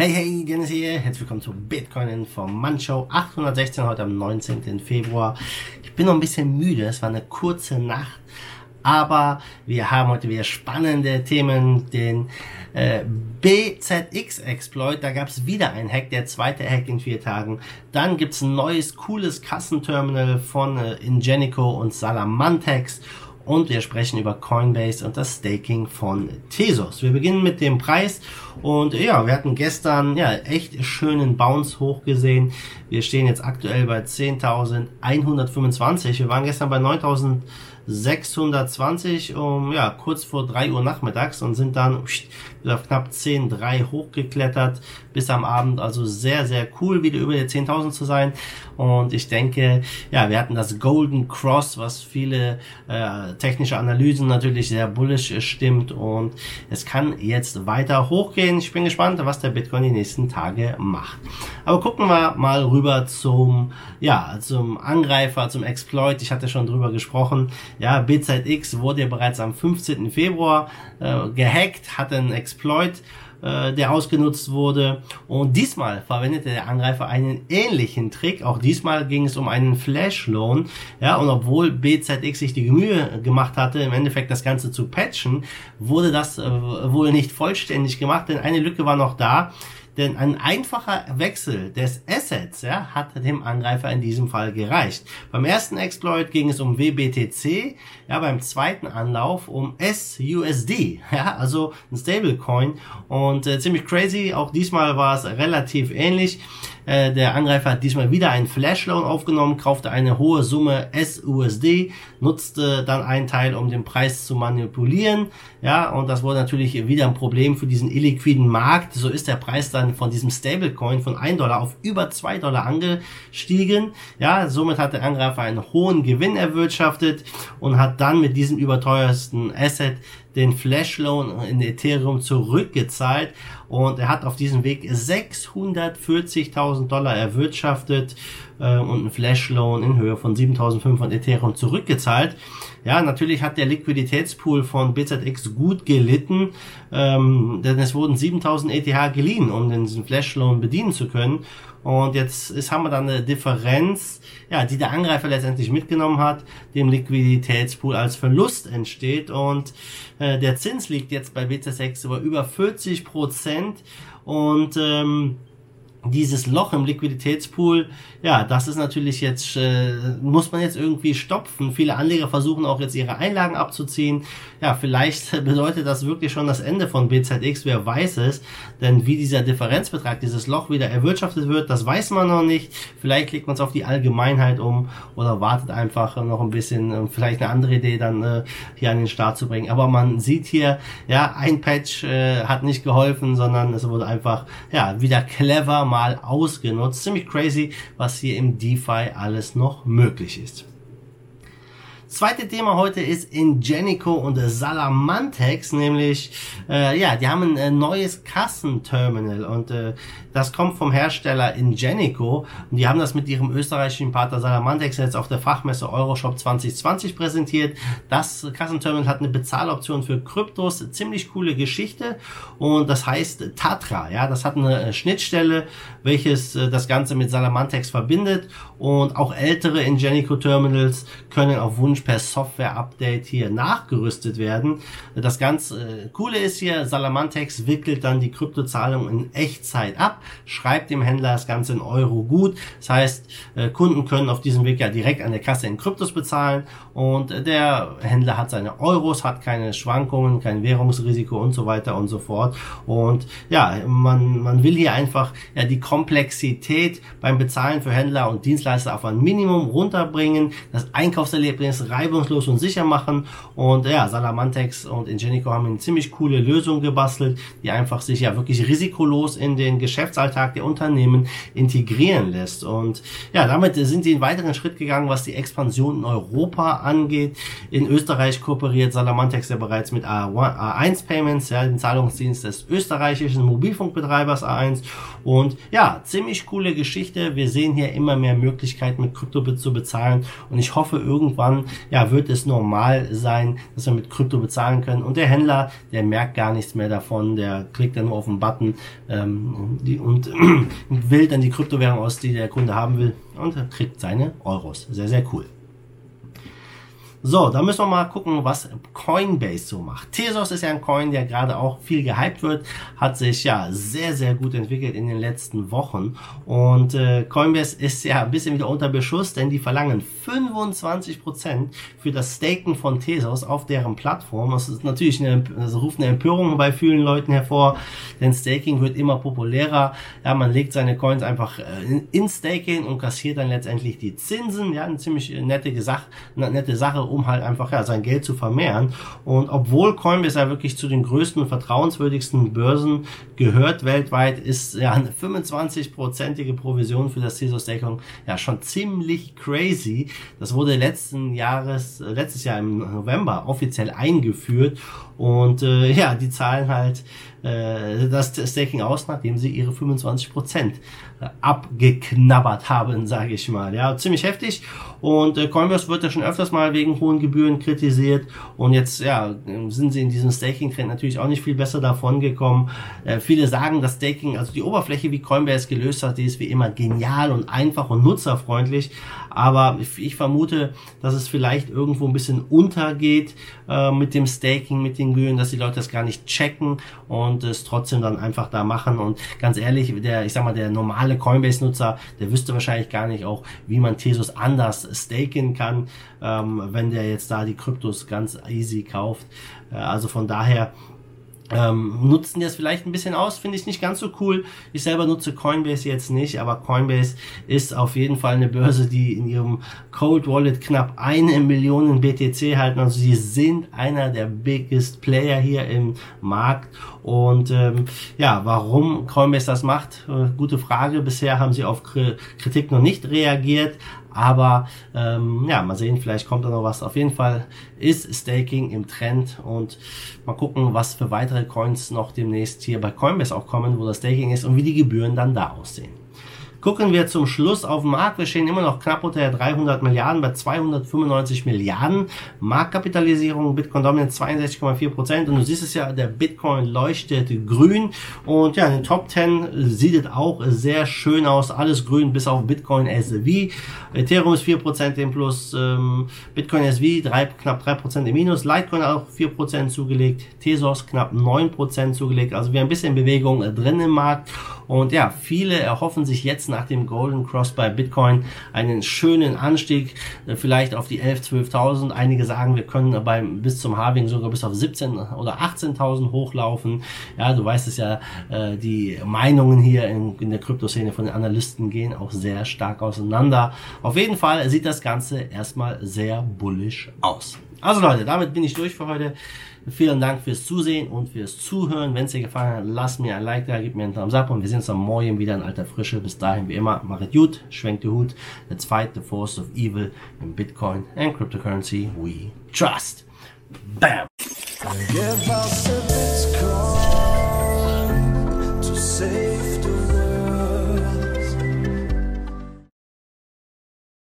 Hey, hey, Dennis hier. Herzlich willkommen zu Bitcoin Informant 816 heute am 19. Februar. Ich bin noch ein bisschen müde. Es war eine kurze Nacht. Aber wir haben heute wieder spannende Themen. Den äh, BZX-Exploit, da gab es wieder einen Hack, der zweite Hack in vier Tagen. Dann gibt's ein neues, cooles Kassenterminal von äh, Ingenico und Salamantex und wir sprechen über Coinbase und das Staking von Tesos. Wir beginnen mit dem Preis und ja, wir hatten gestern ja echt schönen Bounce hochgesehen. Wir stehen jetzt aktuell bei 10.125. Wir waren gestern bei 9.000 620 um ja kurz vor 3 Uhr nachmittags und sind dann auf knapp 10,3 hochgeklettert bis am Abend. Also sehr, sehr cool, wieder über die 10.000 zu sein. Und ich denke, ja, wir hatten das Golden Cross, was viele äh, technische Analysen natürlich sehr bullish stimmt. Und es kann jetzt weiter hochgehen. Ich bin gespannt, was der Bitcoin die nächsten Tage macht. Aber gucken wir mal rüber zum, ja, zum Angreifer, zum Exploit. Ich hatte schon drüber gesprochen. Ja, BZX wurde bereits am 15. Februar äh, gehackt, hatte einen Exploit äh, der ausgenutzt wurde. Und diesmal verwendete der Angreifer einen ähnlichen Trick. Auch diesmal ging es um einen Flash-Loan. Ja, und obwohl BZX sich die Mühe gemacht hatte, im Endeffekt das Ganze zu patchen, wurde das äh, wohl nicht vollständig gemacht, denn eine Lücke war noch da. Denn ein einfacher Wechsel des Assets ja, hat dem Angreifer in diesem Fall gereicht. Beim ersten Exploit ging es um WBTC, ja, beim zweiten Anlauf um SUSD, ja, also ein Stablecoin. Und äh, ziemlich crazy, auch diesmal war es relativ ähnlich. Äh, der Angreifer hat diesmal wieder einen Flash-Loan aufgenommen, kaufte eine hohe Summe SUSD, nutzte dann einen Teil, um den Preis zu manipulieren. Ja, und das wurde natürlich wieder ein Problem für diesen illiquiden Markt. So ist der Preis dann von diesem Stablecoin von 1 Dollar auf über 2 Dollar angestiegen. Ja, somit hat der Angreifer einen hohen Gewinn erwirtschaftet und hat dann mit diesem überteuersten Asset den Flash Loan in Ethereum zurückgezahlt und er hat auf diesem Weg 640.000 Dollar erwirtschaftet äh, und einen Flash Loan in Höhe von 7.500 Ethereum zurückgezahlt. Ja, natürlich hat der Liquiditätspool von BZX gut gelitten, ähm, denn es wurden 7000 ETH geliehen, um diesen Flash Loan bedienen zu können. Und jetzt ist, haben wir dann eine Differenz, ja, die der Angreifer letztendlich mitgenommen hat, dem Liquiditätspool als Verlust entsteht. Und äh, der Zins liegt jetzt bei BZ6 über über 40 Prozent. Und ähm, dieses Loch im Liquiditätspool, ja, das ist natürlich jetzt, äh, muss man jetzt irgendwie stopfen. Viele Anleger versuchen auch jetzt ihre Einlagen abzuziehen. Ja, vielleicht bedeutet das wirklich schon das Ende von BZX, wer weiß es. Denn wie dieser Differenzbetrag, dieses Loch wieder erwirtschaftet wird, das weiß man noch nicht. Vielleicht legt man es auf die Allgemeinheit um oder wartet einfach noch ein bisschen, äh, vielleicht eine andere Idee dann äh, hier an den Start zu bringen. Aber man sieht hier, ja, ein Patch äh, hat nicht geholfen, sondern es wurde einfach, ja, wieder clever mal ausgenutzt. Ziemlich crazy, was hier im DeFi alles noch möglich ist. Zweite Thema heute ist Ingenico und Salamantex, nämlich, äh, ja, die haben ein äh, neues Kassenterminal und äh, das kommt vom Hersteller Ingenico und die haben das mit ihrem österreichischen Partner Salamantex jetzt auf der Fachmesse Euroshop 2020 präsentiert. Das Kassenterminal hat eine Bezahloption für Kryptos, ziemlich coole Geschichte und das heißt Tatra, ja, das hat eine äh, Schnittstelle, welches äh, das Ganze mit Salamantex verbindet und auch ältere Ingenico Terminals können auf Wunsch per Software-Update hier nachgerüstet werden. Das ganz äh, Coole ist hier, Salamantex wickelt dann die Kryptozahlung in Echtzeit ab, schreibt dem Händler das Ganze in Euro gut. Das heißt, äh, Kunden können auf diesem Weg ja direkt an der Kasse in Kryptos bezahlen und äh, der Händler hat seine Euros, hat keine Schwankungen, kein Währungsrisiko und so weiter und so fort. Und ja, man, man will hier einfach ja die Komplexität beim Bezahlen für Händler und Dienstleister auf ein Minimum runterbringen, das Einkaufserlebnis reibungslos und sicher machen. Und ja, Salamantex und Ingenico haben eine ziemlich coole Lösung gebastelt, die einfach sich ja wirklich risikolos in den Geschäftsalltag der Unternehmen integrieren lässt. Und ja, damit sind sie einen weiteren Schritt gegangen, was die Expansion in Europa angeht. In Österreich kooperiert Salamantex ja bereits mit A1 Payments, ja, dem Zahlungsdienst des österreichischen Mobilfunkbetreibers A1. Und ja, ziemlich coole Geschichte. Wir sehen hier immer mehr Möglichkeiten mit Kryptobit zu bezahlen. Und ich hoffe irgendwann, ja, wird es normal sein, dass wir mit Krypto bezahlen können. Und der Händler, der merkt gar nichts mehr davon, der klickt dann nur auf den Button ähm, die, und wählt dann die Kryptowährung aus, die der Kunde haben will und kriegt seine Euros. Sehr, sehr cool. So, da müssen wir mal gucken, was Coinbase so macht. Tesos ist ja ein Coin, der gerade auch viel gehypt wird, hat sich ja sehr, sehr gut entwickelt in den letzten Wochen. Und äh, Coinbase ist ja ein bisschen wieder unter Beschuss, denn die verlangen 25% für das Staken von Tesos auf deren Plattform. Das ist natürlich eine, das ruft eine Empörung bei vielen Leuten hervor, denn Staking wird immer populärer. Ja, man legt seine Coins einfach äh, in, in Staking und kassiert dann letztendlich die Zinsen. Ja, eine ziemlich nette Sache, eine nette Sache um halt einfach ja, sein Geld zu vermehren. Und obwohl Coinbase ja wirklich zu den größten und vertrauenswürdigsten Börsen gehört weltweit, ist ja eine 25-prozentige Provision für das Staking ja schon ziemlich crazy. Das wurde letzten Jahres, äh, letztes Jahr im November offiziell eingeführt und äh, ja, die zahlen halt äh, das Staking aus, nachdem sie ihre 25% abgeknabbert haben, sage ich mal. Ja, ziemlich heftig. Und äh, Coinbase wird ja schon öfters mal wegen hohen Gebühren kritisiert. Und jetzt ja, sind sie in diesem Staking-Trend natürlich auch nicht viel besser davon gekommen. Äh, viele sagen, dass Staking, also die Oberfläche, wie Coinbase gelöst hat, die ist wie immer genial und einfach und nutzerfreundlich. Aber ich vermute, dass es vielleicht irgendwo ein bisschen untergeht äh, mit dem Staking, mit den Gebühren, dass die Leute das gar nicht checken und es trotzdem dann einfach da machen. Und ganz ehrlich, der, ich sag mal, der normale Coinbase-Nutzer, der wüsste wahrscheinlich gar nicht auch, wie man Tesos anders staken kann, ähm, wenn der jetzt da die Kryptos ganz easy kauft. Äh, also von daher ähm, nutzen das vielleicht ein bisschen aus, finde ich nicht ganz so cool. Ich selber nutze Coinbase jetzt nicht, aber Coinbase ist auf jeden Fall eine Börse, die in ihrem Cold Wallet knapp eine Million BTC halten. Also sie sind einer der biggest Player hier im Markt. Und ähm, ja, warum Coinbase das macht, äh, gute Frage. Bisher haben sie auf Kritik noch nicht reagiert. Aber ähm, ja, mal sehen, vielleicht kommt da noch was. Auf jeden Fall ist Staking im Trend und mal gucken, was für weitere Coins noch demnächst hier bei Coinbase auch kommen, wo das Staking ist und wie die Gebühren dann da aussehen. Gucken wir zum Schluss auf den Markt. Wir stehen immer noch knapp unter 300 Milliarden bei 295 Milliarden. Marktkapitalisierung Bitcoin Dominant 62,4 Prozent. Und du siehst es ja, der Bitcoin leuchtet grün. Und ja, in den Top 10 sieht es auch sehr schön aus. Alles grün bis auf Bitcoin SV. Ethereum ist 4 Prozent im Plus. Ähm, Bitcoin SV 3, knapp 3 Prozent im Minus. Litecoin auch 4 Prozent zugelegt. Tesos knapp 9 Prozent zugelegt. Also wir haben ein bisschen Bewegung drin im Markt. Und ja, viele erhoffen sich jetzt nach dem Golden Cross bei Bitcoin einen schönen Anstieg, äh, vielleicht auf die 11.000, 12.000. Einige sagen, wir können beim, bis zum Halving sogar bis auf 17.000 oder 18.000 hochlaufen. Ja, du weißt es ja, äh, die Meinungen hier in, in der Kryptoszene von den Analysten gehen auch sehr stark auseinander. Auf jeden Fall sieht das Ganze erstmal sehr bullish aus. Also Leute, damit bin ich durch für heute. Vielen Dank fürs Zusehen und fürs Zuhören. Wenn es dir gefallen hat, lass mir ein Like da, gib mir einen Thumbs up und wir sehen uns am Morgen wieder in alter Frische. Bis dahin, wie immer, machet gut, schwenkt die Hut. Let's fight the force of evil in Bitcoin and cryptocurrency we trust. Bam!